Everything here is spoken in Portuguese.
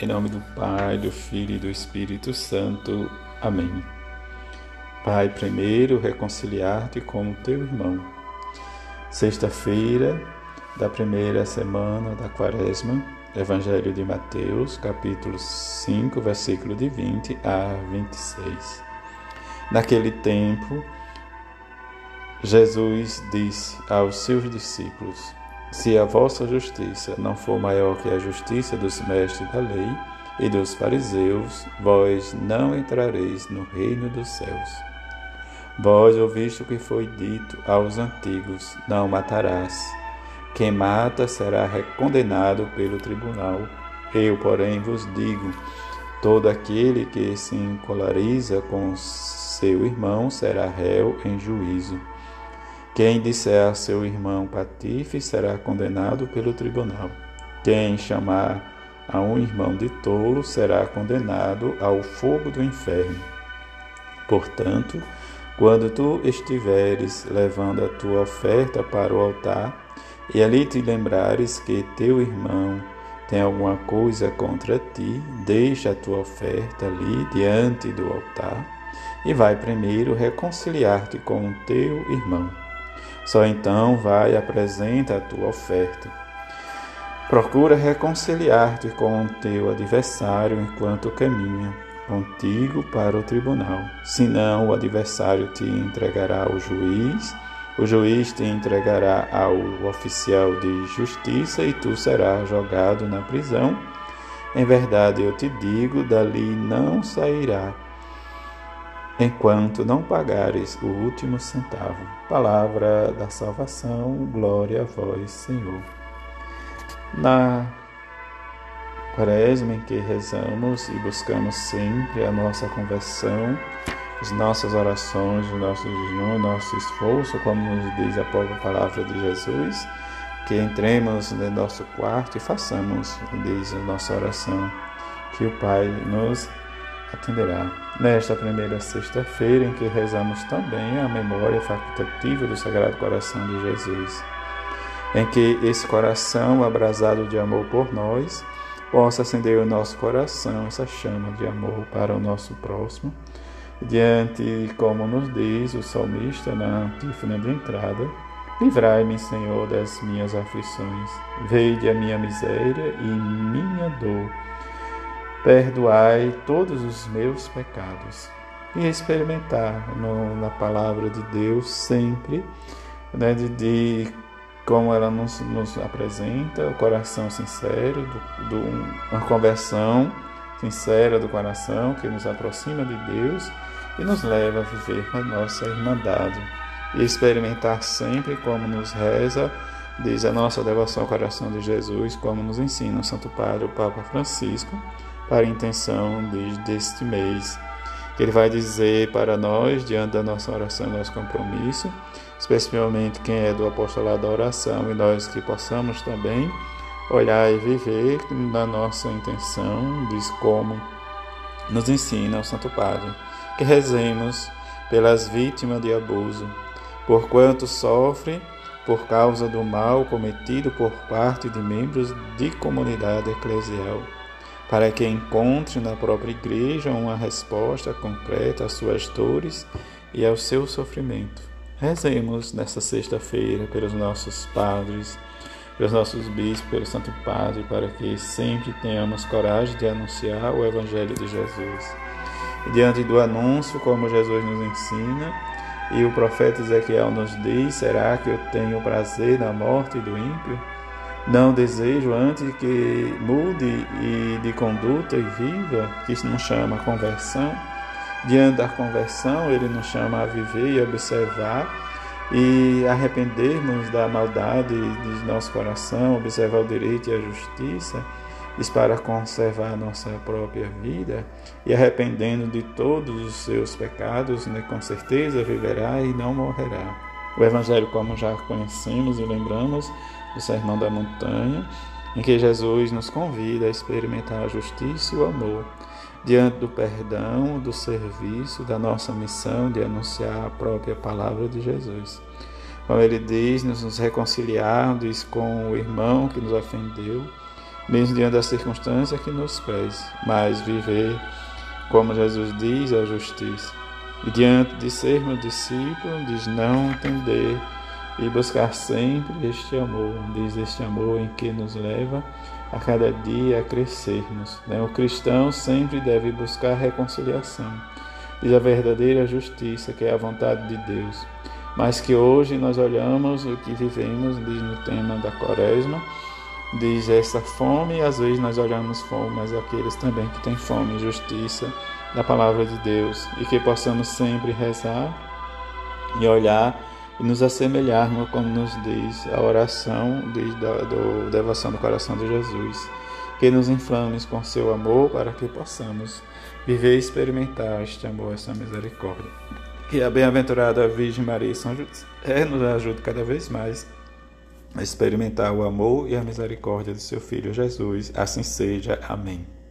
Em nome do Pai, do Filho e do Espírito Santo. Amém. Pai, primeiro reconciliar-te com o teu irmão. Sexta-feira da primeira semana da Quaresma, Evangelho de Mateus, capítulo 5, versículo de 20 a 26. Naquele tempo, Jesus disse aos seus discípulos: se a vossa justiça não for maior que a justiça dos mestres da lei e dos fariseus, vós não entrareis no reino dos céus. Vós ouviste o que foi dito aos antigos: Não matarás. Quem mata será condenado pelo tribunal. Eu, porém, vos digo: todo aquele que se encolariza com seu irmão será réu em juízo. Quem disser a seu irmão patife será condenado pelo tribunal. Quem chamar a um irmão de tolo será condenado ao fogo do inferno. Portanto, quando tu estiveres levando a tua oferta para o altar, e ali te lembrares que teu irmão tem alguma coisa contra ti, deixa a tua oferta ali diante do altar e vai primeiro reconciliar-te com o teu irmão. Só então vai e apresenta a tua oferta. Procura reconciliar-te com o teu adversário enquanto caminha contigo para o tribunal. Senão, o adversário te entregará ao juiz, o juiz te entregará ao oficial de justiça e tu serás jogado na prisão. Em verdade, eu te digo: dali não sairá enquanto não pagares o último centavo. Palavra da salvação, glória a vós, Senhor. Na quaresma em que rezamos e buscamos sempre a nossa conversão, as nossas orações, o nosso jejum, nosso esforço, como nos diz a própria palavra de Jesus, que entremos no nosso quarto e façamos, diz a nossa oração, que o Pai nos atenderá. Nesta primeira sexta-feira, em que rezamos também a memória facultativa do Sagrado Coração de Jesus, em que esse coração, abrasado de amor por nós, possa acender o nosso coração, essa chama de amor para o nosso próximo, diante, como nos diz o salmista na antífona de entrada, Livrai-me, Senhor, das minhas aflições, veide a minha miséria e minha dor perdoai todos os meus pecados. E experimentar no, na palavra de Deus sempre, né, de, de como ela nos, nos, apresenta, o coração sincero, do, do, uma conversão sincera do coração que nos aproxima de Deus e nos leva a viver a nossa irmandade. E experimentar sempre como nos reza, diz a nossa devoção ao coração de Jesus, como nos ensina o Santo Padre, o Papa Francisco, para a intenção deste mês. Ele vai dizer para nós, diante da nossa oração e nosso compromisso, especialmente quem é do apostolado da oração e nós que possamos também olhar e viver na nossa intenção, diz como nos ensina o Santo Padre, que rezemos pelas vítimas de abuso, por quanto sofrem por causa do mal cometido por parte de membros de comunidade eclesial para que encontre na própria igreja uma resposta concreta às suas dores e ao seu sofrimento. Rezemos nesta sexta-feira pelos nossos padres, pelos nossos bispos, pelo Santo Padre, para que sempre tenhamos coragem de anunciar o Evangelho de Jesus. E diante do anúncio, como Jesus nos ensina, e o profeta Ezequiel nos diz: será que eu tenho prazer na morte do ímpio? Não desejo antes que mude e de conduta e viva, que isso não chama conversão. Diante da conversão, ele nos chama a viver e observar e arrependermos da maldade de nosso coração, observar o direito e a justiça, isso para conservar nossa própria vida e arrependendo de todos os seus pecados, né, com certeza viverá e não morrerá. O Evangelho, como já conhecemos e lembramos, do Sermão da Montanha, em que Jesus nos convida a experimentar a justiça e o amor diante do perdão, do serviço, da nossa missão de anunciar a própria palavra de Jesus. Como ele diz, nos reconciliarmos com o irmão que nos ofendeu, mesmo diante da circunstância que nos pese, mas viver, como Jesus diz, a justiça. E diante de sermos discípulos, diz não entender e buscar sempre este amor, diz este amor em que nos leva a cada dia a crescermos. Né? O cristão sempre deve buscar reconciliação, diz a verdadeira justiça, que é a vontade de Deus. Mas que hoje nós olhamos o que vivemos, diz no tema da quaresma, diz essa fome, e às vezes nós olhamos fome, mas aqueles também que têm fome justiça da palavra de Deus, e que possamos sempre rezar e olhar e nos assemelharmos, como nos diz a oração da do, devoção do coração de Jesus. Que nos inflames com seu amor para que possamos viver e experimentar este amor, esta misericórdia. Que a bem-aventurada Virgem Maria e São José nos ajude cada vez mais a experimentar o amor e a misericórdia de seu Filho Jesus. Assim seja. Amém.